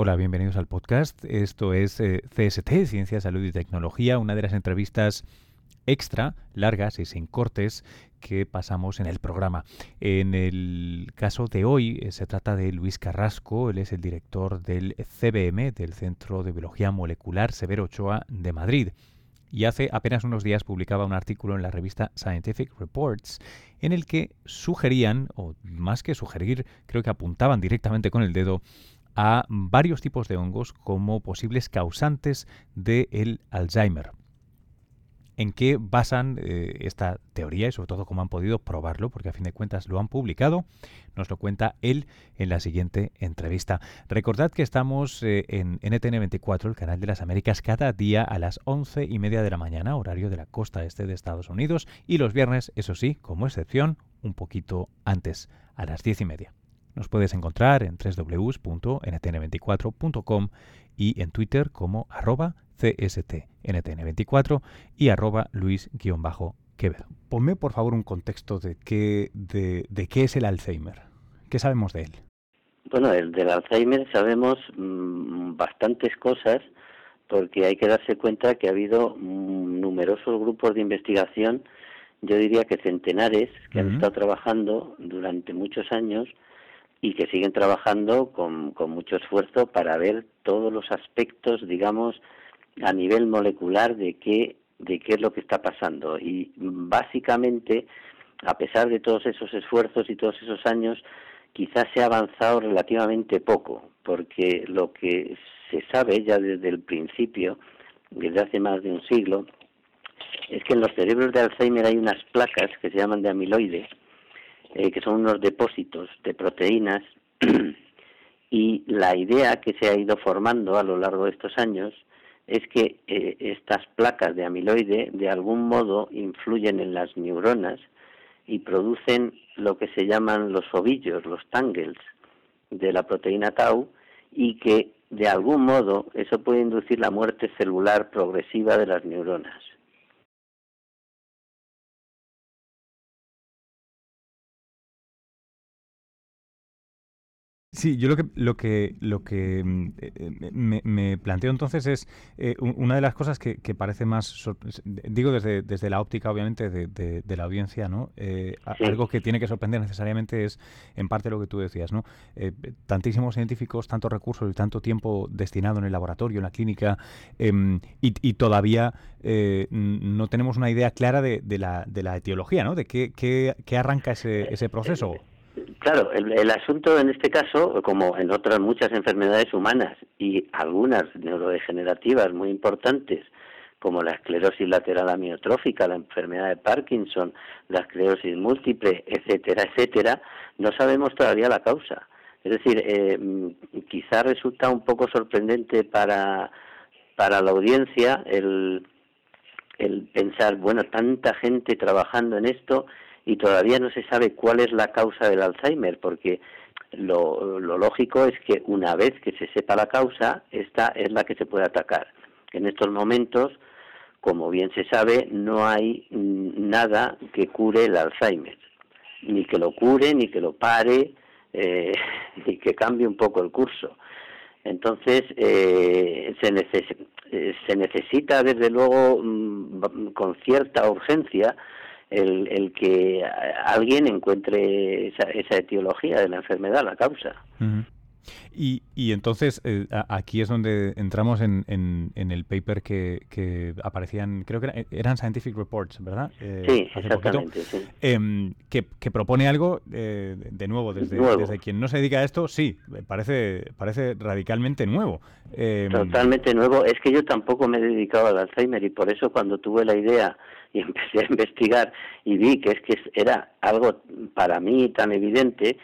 Hola, bienvenidos al podcast. Esto es eh, CST, Ciencia, Salud y Tecnología, una de las entrevistas extra, largas y sin cortes que pasamos en el programa. En el caso de hoy eh, se trata de Luis Carrasco, él es el director del CBM, del Centro de Biología Molecular Severo Ochoa de Madrid. Y hace apenas unos días publicaba un artículo en la revista Scientific Reports en el que sugerían, o más que sugerir, creo que apuntaban directamente con el dedo, a varios tipos de hongos como posibles causantes del Alzheimer en qué basan eh, esta teoría y sobre todo cómo han podido probarlo, porque a fin de cuentas lo han publicado. Nos lo cuenta él en la siguiente entrevista. Recordad que estamos eh, en NTN24, el canal de las Américas, cada día a las once y media de la mañana, horario de la costa este de Estados Unidos, y los viernes, eso sí, como excepción, un poquito antes, a las diez y media. Nos puedes encontrar en www.ntn24.com y en Twitter como arroba CSTNTN24 y arroba Luis-Quevedo. Ponme por favor un contexto de qué, de, qué es el Alzheimer. ¿Qué sabemos de él? Bueno, el del Alzheimer sabemos mm, bastantes cosas porque hay que darse cuenta que ha habido mm, numerosos grupos de investigación, yo diría que centenares, que han estado trabajando durante muchos años y que siguen trabajando con, con mucho esfuerzo para ver todos los aspectos, digamos, a nivel molecular de qué, de qué es lo que está pasando. Y básicamente, a pesar de todos esos esfuerzos y todos esos años, quizás se ha avanzado relativamente poco, porque lo que se sabe ya desde el principio, desde hace más de un siglo, es que en los cerebros de Alzheimer hay unas placas que se llaman de amiloide, eh, que son unos depósitos de proteínas, y la idea que se ha ido formando a lo largo de estos años es que eh, estas placas de amiloide de algún modo influyen en las neuronas y producen lo que se llaman los ovillos, los tangles de la proteína tau y que de algún modo eso puede inducir la muerte celular progresiva de las neuronas. Sí, yo lo que lo que lo que mm, eh, me, planteo entonces es eh, una de las cosas que, parece más digo desde, desde la óptica obviamente de, la audiencia, ¿no? Eh, algo que tiene que sorprender necesariamente es en parte lo que tú decías, ¿no? tantísimos científicos, tantos recursos y tanto tiempo destinado en el laboratorio, en la clínica em, y, todavía no tenemos una idea clara de, la, de la etiología, ¿no? De qué, qué, arranca ese, ese proceso. Claro, el, asunto en este caso, como en otras muchas enfermedades humanas y algunas neurodegenerativas muy importantes, como la esclerosis lateral amiotrófica, la enfermedad de Parkinson, la esclerosis múltiple, etcétera, etcétera, no sabemos todavía la causa. Es decir, eh, quizá resulta un poco sorprendente para, para la audiencia el, el pensar, bueno, tanta gente trabajando en esto y todavía no se sabe cuál es la causa del Alzheimer, porque lo, lógico es que una vez que se sepa la causa, esta es la que se puede atacar. En estos momentos, como bien se sabe, no hay nada que cure el Alzheimer, ni que lo cure, ni que lo pare, eh, ni que cambie un poco el curso. Entonces, eh, se, eh, se necesita, desde luego, mm, con cierta urgencia, el, el que alguien encuentre esa, esa, etiología de la enfermedad, la causa. Y, y entonces eh, aquí es donde entramos en, en, el paper que, que, aparecían, creo que eran Scientific Reports, ¿verdad? Eh, sí, exactamente. Em, que, que, propone algo, eh, de nuevo desde, desde quien no se dedica a esto, sí, parece, parece radicalmente nuevo. Em, Totalmente nuevo. Es que yo tampoco me he dedicado al Alzheimer y por eso cuando tuve la idea y empecé a investigar y vi que es que era algo para mí tan evidente,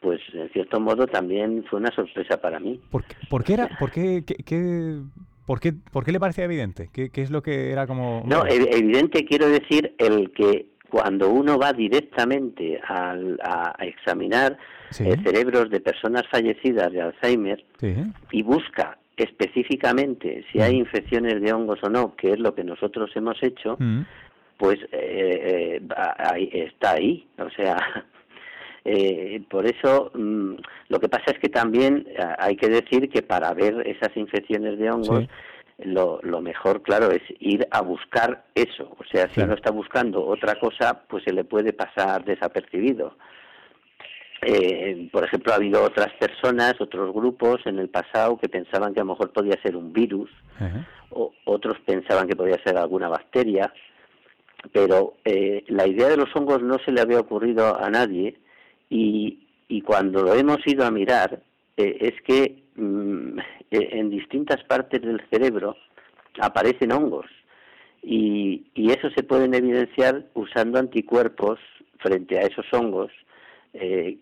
pues en cierto modo también fue una sorpresa para mí. ¿Por, qué era, por qué, qué, por qué, por qué le parecía evidente? ¿Qué, ¿Qué, es lo que era como...? No, evidente quiero decir el que cuando uno va directamente a, a examinar eh, cerebros de personas fallecidas de Alzheimer y busca específicamente si hay mm. infecciones de hongos o no, que es lo que nosotros hemos hecho, mm. Pues eh, eh, está ahí. O sea, Eh, por eso, mm, lo que pasa es que también eh, hay que decir que para ver esas infecciones de hongos, lo, lo, mejor, claro, es ir a buscar eso. O sea, si uno está buscando otra cosa, pues se le puede pasar desapercibido. Eh, por ejemplo, ha habido otras personas, otros grupos en el pasado que pensaban que a lo mejor podía ser un virus, o otros pensaban que podía ser alguna bacteria, pero eh, la idea de los hongos no se le había ocurrido a nadie y, y cuando lo hemos ido a mirar eh, es que mm, en distintas partes del cerebro aparecen hongos y, y eso se pueden evidenciar usando anticuerpos frente a esos hongos eh,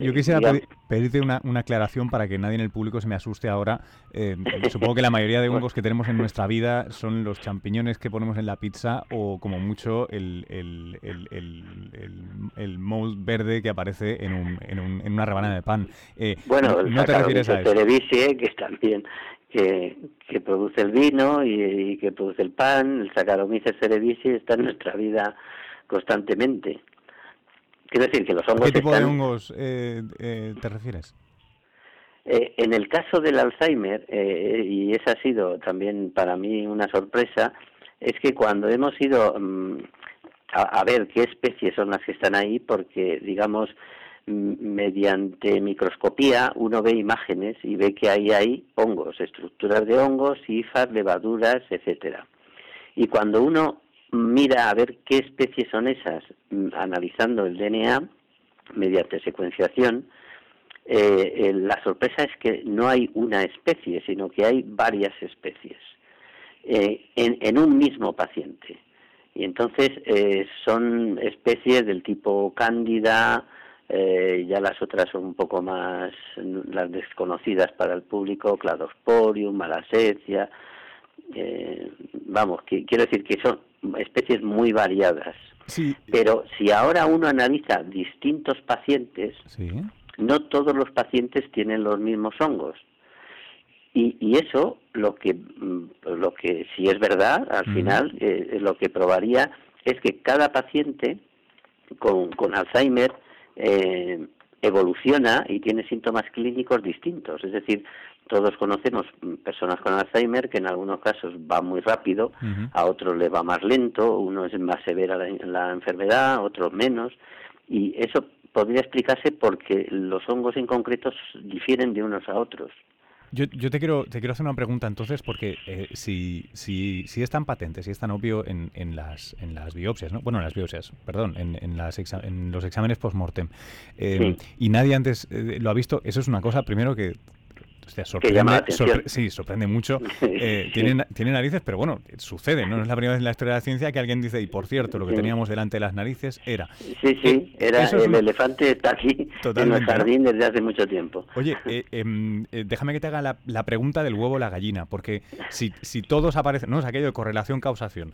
yo quisiera pedirte una, aclaración para que nadie en el público se me asuste ahora. Eh, supongo que la mayoría de hongos que tenemos en nuestra vida son los champiñones que ponemos en la pizza o como mucho el, el, el, mold verde que aparece en, un, en, una rebanada de pan. Eh, bueno, no, te refieres a eso. que también que, que produce el vino y, que produce el pan, el Saccharomyces cerevisiae está en nuestra vida constantemente. Quiero decir que los hongos. ¿Qué tipo de hongos eh, eh, te refieres? Eh, en el caso del Alzheimer, y esa ha sido también para mí una sorpresa, es que cuando hemos ido mm, a, ver qué especies son las que están ahí, porque, digamos, mediante microscopía uno ve imágenes y ve que ahí hay hongos, estructuras de hongos, hifas, levaduras, etcétera. Y cuando uno mira a ver qué especies son esas, mm, analizando el DNA mediante secuenciación, eh, eh, la sorpresa es que no hay una especie, sino que hay varias especies eh, en, un mismo paciente. Y entonces son especies del tipo cándida, ya las otras son un poco más las desconocidas para el público, cladosporium, malacesia, vamos, quiero decir que son especies muy variadas. Pero si ahora uno analiza distintos pacientes, no todos los pacientes tienen los mismos hongos. Y, y eso, lo que, mm, lo que si es verdad, al final, eh, lo que probaría es que cada paciente con, con Alzheimer eh, evoluciona y tiene síntomas clínicos distintos. Es decir, todos conocemos personas con Alzheimer que en algunos casos va muy rápido, a otros le va más lento, uno es más severa la, la enfermedad, otros menos, y eso podría explicarse porque los hongos en concreto difieren de unos a otros. Yo, yo, te quiero te quiero hacer una pregunta entonces porque eh, si, si, si es tan patente, si es tan obvio en, en las en las biopsias, ¿no? Bueno, en las biopsias, perdón, en, en, las en los exámenes post-mortem eh, y nadie antes eh, lo ha visto, eso es una cosa primero que sorprende, sí, sorprende mucho. Eh, tiene, narices, pero bueno, sucede, ¿no? es la primera vez en la historia de la ciencia que alguien dice, y por cierto, lo que teníamos delante de las narices era... Sí, sí, era el elefante está aquí en el jardín desde hace mucho tiempo. Oye, eh, em, eh, déjame que te haga la, pregunta del huevo o la gallina, porque si, si todos aparecen, no es aquello de correlación-causación,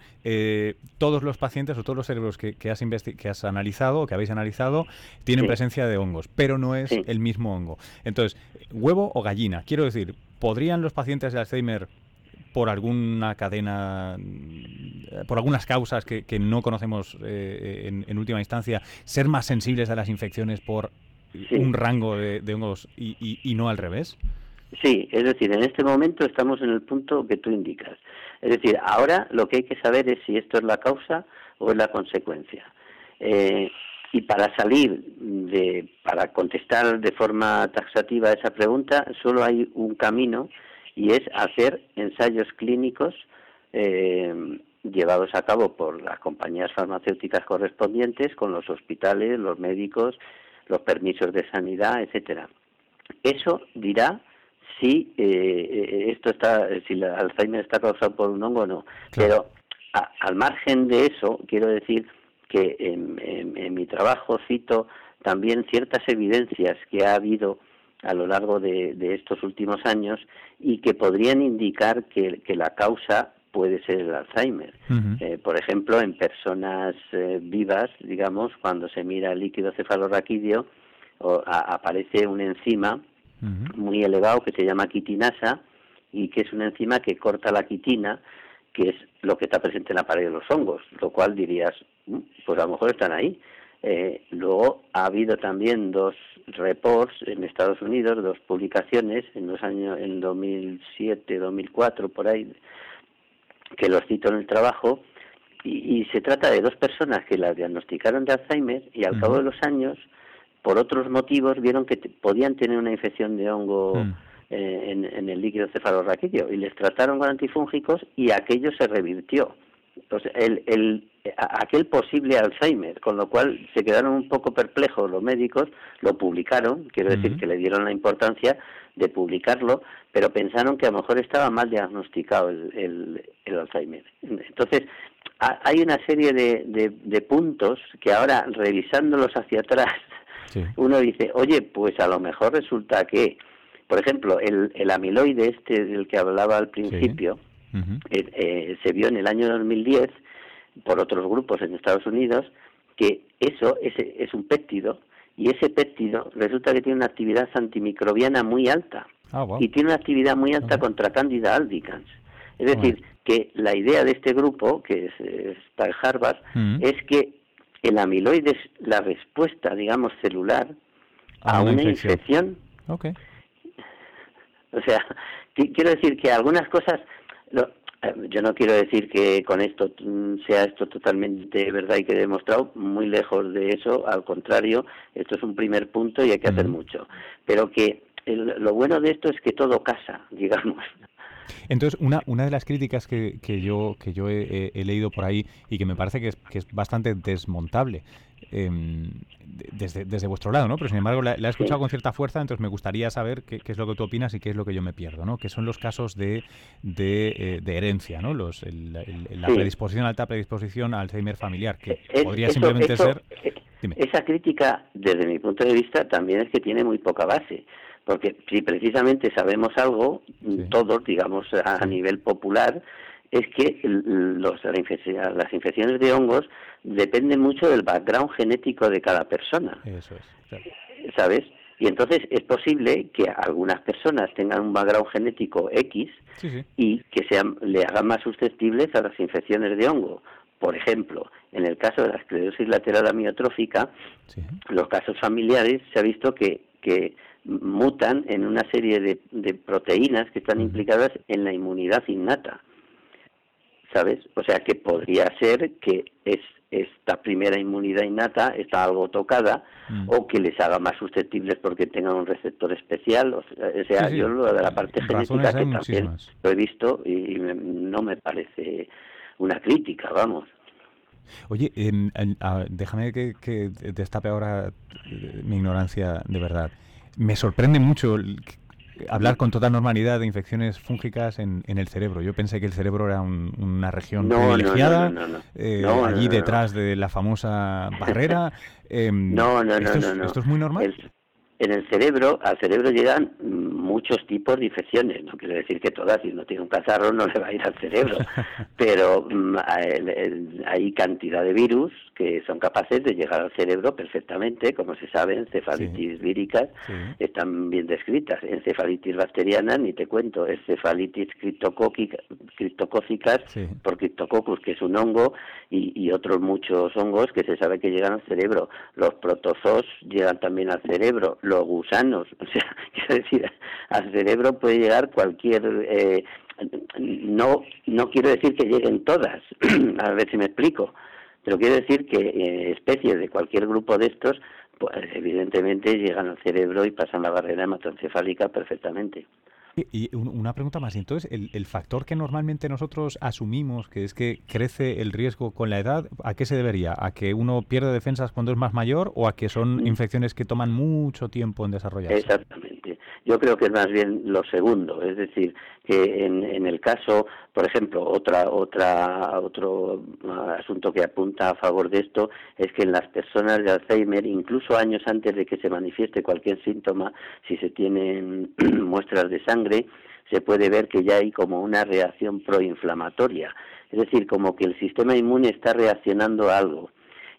todos los pacientes o todos los cerebros que, que has, que has analizado o que habéis analizado tienen presencia de hongos, pero no es el mismo hongo. Entonces, huevo o gallina, Quiero decir, ¿podrían los pacientes de Alzheimer por alguna cadena, por algunas causas que, no conocemos eh, en, última instancia, ser más sensibles a las infecciones por un rango de, hongos y, no al revés? Sí, es decir, en este momento estamos en el punto que tú indicas. Es decir, ahora lo que hay que saber es si esto es la causa o es la consecuencia. Eh, y para salir de, para contestar de forma taxativa a esa pregunta, solo hay un camino y es hacer ensayos clínicos eh, llevados a cabo por las compañías farmacéuticas correspondientes, con los hospitales, los médicos, los permisos de sanidad, etcétera. Eso dirá si eh, esto está, si el Alzheimer está causado por un hongo o no. Pero al margen de eso, quiero decir que en, mi trabajo cito también ciertas evidencias que ha habido a lo largo de, estos últimos años y que podrían indicar que, la causa puede ser el Alzheimer. Eh, por ejemplo, en personas eh, vivas, digamos, cuando se mira el líquido cefalorraquídeo, aparece una enzima muy elevado que se llama quitinasa y que es una enzima que corta la quitina que es lo que está presente en la pared de los hongos, lo cual dirías, pues a lo mejor están ahí. Eh, luego ha habido también dos reports en Estados Unidos, dos publicaciones en los años en 2007, 2004 por ahí que los cito en el trabajo. Y, se trata de dos personas que las diagnosticaron de Alzheimer y al cabo de los años por otros motivos vieron que podían tener una infección de hongo mm. eh, en, en, el líquido cefalorraquídeo. Y les trataron con antifúngicos y aquello se revirtió. Pues el, el, aquel posible Alzheimer, con lo cual se quedaron un poco perplejos los médicos, lo publicaron, quiero decir que le dieron la importancia de publicarlo, pero pensaron que a lo mejor estaba mal diagnosticado el, el, Alzheimer. Entonces, hay una serie de, de, puntos que ahora, revisándolos hacia atrás, uno dice, oye, pues a lo mejor resulta que, por ejemplo, el, el amiloide este del que hablaba al principio, eh, eh, se vio en el año 2010 por otros grupos en Estados Unidos que eso es, es un péptido y ese péptido resulta que tiene una actividad antimicrobiana muy alta. Ah, y tiene una actividad muy alta contra Candida albicans. Es decir, que la idea de este grupo, que es, está en Harvard, es que el amiloide es la respuesta, digamos, celular a, una, infección. O sea, quiero decir que algunas cosas eh, yo no quiero decir que con esto mm, sea esto totalmente verdad y que he demostrado, muy lejos de eso, al contrario, esto es un primer punto y hay que hacer mucho. Pero que lo bueno de esto es que todo casa, digamos. Entonces, una, una de las críticas que, que yo, que yo he, leído por ahí y que me parece que es, que es bastante desmontable em, desde, desde vuestro lado, ¿no? Pero sin embargo la, he escuchado con cierta fuerza, entonces me gustaría saber qué, es lo que tú opinas y qué es lo que yo me pierdo, ¿no? Que son los casos de, de, eh, herencia, ¿no? Los, la predisposición, alta predisposición al Alzheimer familiar, que podría simplemente ser... Eh, esa crítica, desde mi punto de vista, también es que tiene muy poca base porque si precisamente sabemos algo, todos, digamos, a, nivel popular, es que los, las infecciones de hongos dependen mucho del background genético de cada persona. Eso es. ¿Sabes? Y entonces es posible que algunas personas tengan un background genético X y que sean, le hagan más susceptibles a las infecciones de hongo. Por ejemplo, en el caso de la esclerosis lateral amiotrófica, los casos familiares se ha visto que, que mutan en una serie de, proteínas que están implicadas en la inmunidad innata. ¿Sabes? O sea que podría ser que es esta primera inmunidad innata está algo tocada mm. o que les haga más susceptibles porque tengan un receptor especial. O sea, yo lo de la parte genética que también lo he visto y no me parece una crítica, vamos. Oye, déjame que, que, destape ahora eh, mi ignorancia de verdad me sorprende mucho hablar con total normalidad de infecciones fúngicas en, el cerebro. Yo pensé que el cerebro era una región privilegiada, eh, allí detrás de la famosa barrera. Em, no, no, no, no, ¿Esto es muy normal? en el cerebro, al cerebro llegan muchos tipos de infecciones. No quiere decir que todas, si no tiene un cazarro, no le va a ir al cerebro. Pero mm, hay cantidad de virus que son capaces de llegar al cerebro perfectamente, como se sabe, encefalitis víricas están bien descritas. Encefalitis bacteriana, ni te cuento, encefalitis criptocócicas por Cryptococcus, que es un hongo, y, y otros muchos hongos que se sabe que llegan al cerebro. Los protozoos llegan también al cerebro los gusanos. O sea, quiero decir, al cerebro puede llegar cualquier... Eh, no, no quiero decir que lleguen todas, a ver si me explico, pero quiero decir que eh, especies de cualquier grupo de estos, pues evidentemente llegan al cerebro y pasan la barrera hematoencefálica perfectamente. Y una pregunta más, entonces, el, factor que normalmente nosotros asumimos, que es que crece el riesgo con la edad, ¿a qué se debería? ¿A que uno pierde defensas cuando es más mayor o a que son mm. infecciones que toman mucho tiempo en desarrollarse? Exactamente. Yo creo que es más bien lo segundo, es decir, que en, en el caso, por ejemplo, otra, otra, otro asunto que apunta a favor de esto es que en las personas de Alzheimer, incluso años antes de que se manifieste cualquier síntoma, si se tienen muestras de sangre, se puede ver que ya hay como una reacción proinflamatoria, es decir, como que el sistema inmune está reaccionando a algo.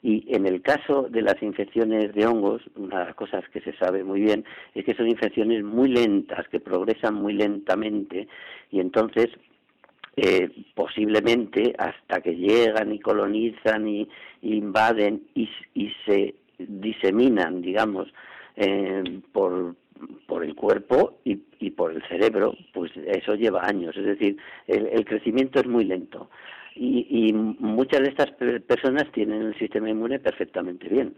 Y en el caso de las infecciones de hongos, una de las cosas que se sabe muy bien es que son infecciones muy lentas, que progresan muy lentamente y entonces eh, posiblemente hasta que llegan y colonizan y, invaden y, se diseminan, digamos, eh, por, por el cuerpo y, por el cerebro, pues eso lleva años. Es decir, el, crecimiento es muy lento. Y, y muchas de estas personas tienen el sistema inmune perfectamente bien.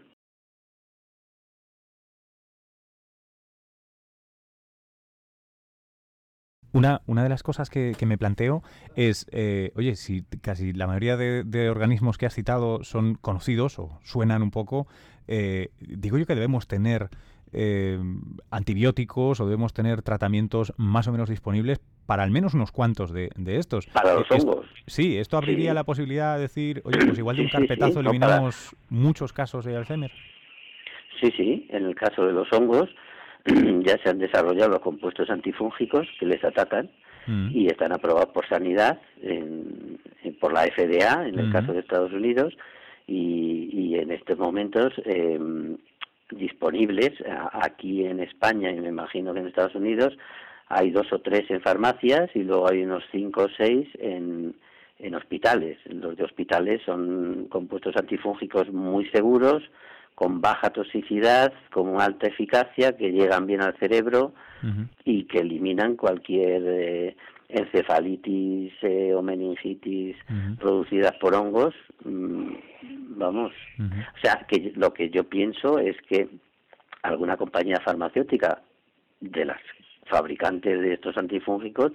Una, una de las cosas que, me planteo es, eh, oye, si casi la mayoría de, organismos que has citado son conocidos o suenan un poco, eh, digo yo que debemos tener eh, antibióticos o debemos tener tratamientos más o menos disponibles para al menos unos cuantos de, estos. Para los hongos. sí, esto abriría la posibilidad de decir, oye, pues igual de un carpetazo eliminamos muchos casos de Alzheimer. Sí, sí, en el caso de los hongos ya se han desarrollado los compuestos antifúngicos que les atacan mm. y están aprobados por sanidad, por la FDA en el mm. caso de Estados Unidos y, en estos momentos em, disponibles aquí en España y me imagino que en Estados Unidos hay dos o tres en farmacias y luego hay unos cinco o seis en, en hospitales. Los de hospitales son compuestos antifúngicos muy seguros, con baja toxicidad, con alta eficacia, que llegan bien al cerebro y que eliminan cualquier eh, encefalitis eh, o meningitis producidas por hongos. Mm, vamos, o sea, que lo que yo pienso es que alguna compañía farmacéutica de las fabricantes de estos antifúngicos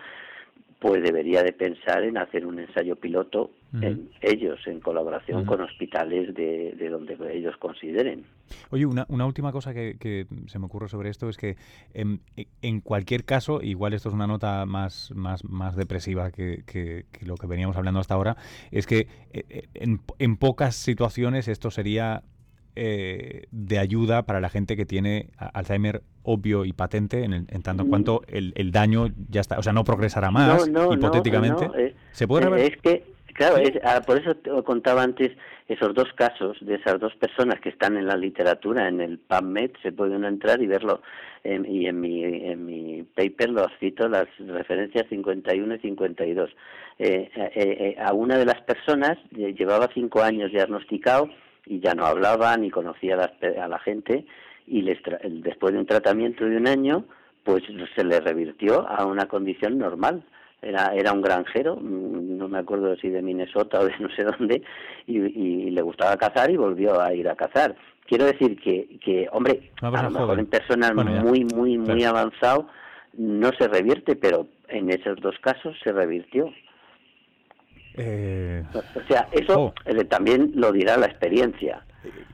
pues debería de pensar en hacer un ensayo piloto en ellos, en colaboración con hospitales de, donde ellos consideren. Oye, una, una última cosa que, se me ocurre sobre esto es que em, en, cualquier caso, igual esto es una nota más, más, más depresiva que, que, lo que veníamos hablando hasta ahora, es que eh, eh, en, en pocas situaciones esto sería eh, de ayuda para la gente que tiene Alzheimer obvio y patente, en, tanto en cuanto el, daño ya está, o sea, no progresará más, hipotéticamente. Eh, ¿Se puede eh, Es que, claro, ah, por eso te contaba antes esos dos casos de esas dos personas que están en la literatura, en el PubMed, se puede uno entrar y verlo. y en mi, en mi paper lo cito las referencias 51 y 52. a una de las personas llevaba cinco años diagnosticado y ya no hablaba ni conocía a la, gente y después de un tratamiento de un año pues se le revirtió a una condición normal. Era era un granjero mm, no me acuerdo si de Minnesota o de no sé dónde y, le gustaba cazar y volvió a ir a cazar. Quiero decir que que hombre a lo mejor en personas muy muy muy avanzado no se revierte pero en esos dos casos se revirtió eh, o sea, eso eh, también lo dirá la experiencia.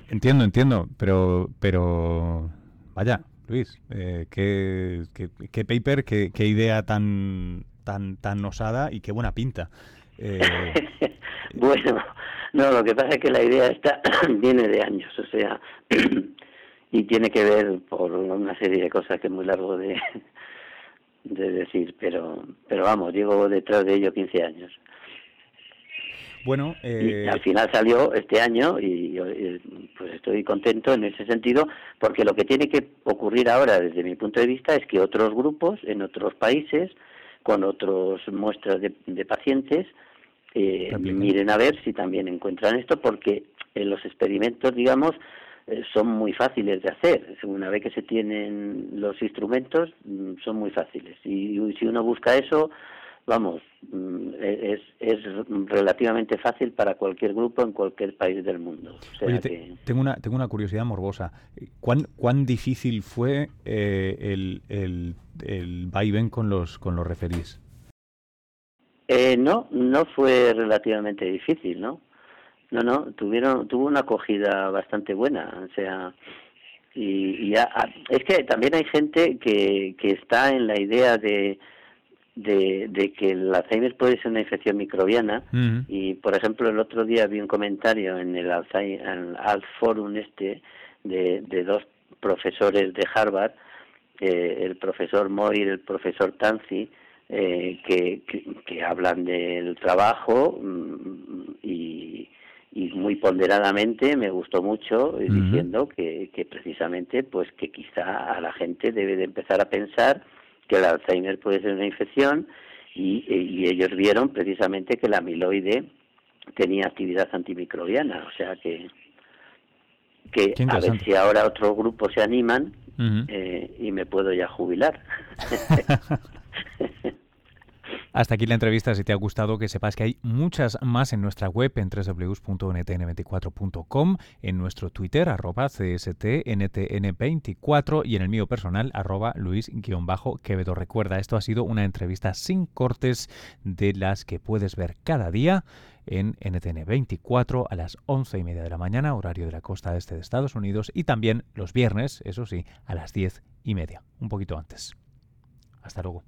Entiendo, entiendo, pero, pero vaya, Luis, eh, qué, qué, paper, qué, qué, idea tan, tan, tan osada y qué buena pinta. Eh, bueno, no, lo que pasa es que la idea esta viene de años, o sea, y tiene que ver por una serie de cosas que es muy largo de, de decir, pero, pero vamos, llevo detrás de ello 15 años. Bueno, eh... al final salió este año y, pues estoy contento en ese sentido porque lo que tiene que ocurrir ahora desde mi punto de vista es que otros grupos en otros países con otras muestras de, pacientes eh, miren a ver si también encuentran esto porque en los experimentos digamos eh, son muy fáciles de hacer. Una vez que se tienen los instrumentos, mm, son muy fáciles. Y si uno busca eso, vamos, mm, es, es relativamente fácil para cualquier grupo en cualquier país del mundo. tengo, una, tengo una curiosidad morbosa. ¿Cuán, cuán difícil fue eh, el, el, el vaivén con los, con los referís? Eh, no, no fue relativamente difícil, ¿no? No, no, tuvieron, tuvo una acogida bastante buena, o sea, y, y ah, es que también hay gente que, que está en la idea de, de, que el Alzheimer puede ser una infección microbiana. Y por ejemplo el otro día vi un comentario en el Alzheimer, Forum este de, de dos profesores de Harvard eh, el profesor Moir y el profesor Tanzi eh, que, que, hablan del trabajo mm, y, y muy ponderadamente me gustó mucho diciendo que, que precisamente pues que quizá a la gente debe de empezar a pensar que el Alzheimer puede ser una infección y, y ellos vieron precisamente que la amiloide tenía actividad antimicrobiana, o sea que que a ver si ahora otro grupo se animan eh, y me puedo ya jubilar. Hasta aquí la entrevista. Si te ha gustado, que sepas que hay muchas más en nuestra web en www.ntn24.com, en nuestro Twitter, arroba cstntn24 y en el mío personal, arroba luis-quevedo. Recuerda, esto ha sido una entrevista sin cortes de las que puedes ver cada día en NTN 24 a las 11 y media de la mañana, horario de la costa este de Estados Unidos, y también los viernes, eso sí, a las 10 y media, un poquito antes. Hasta luego.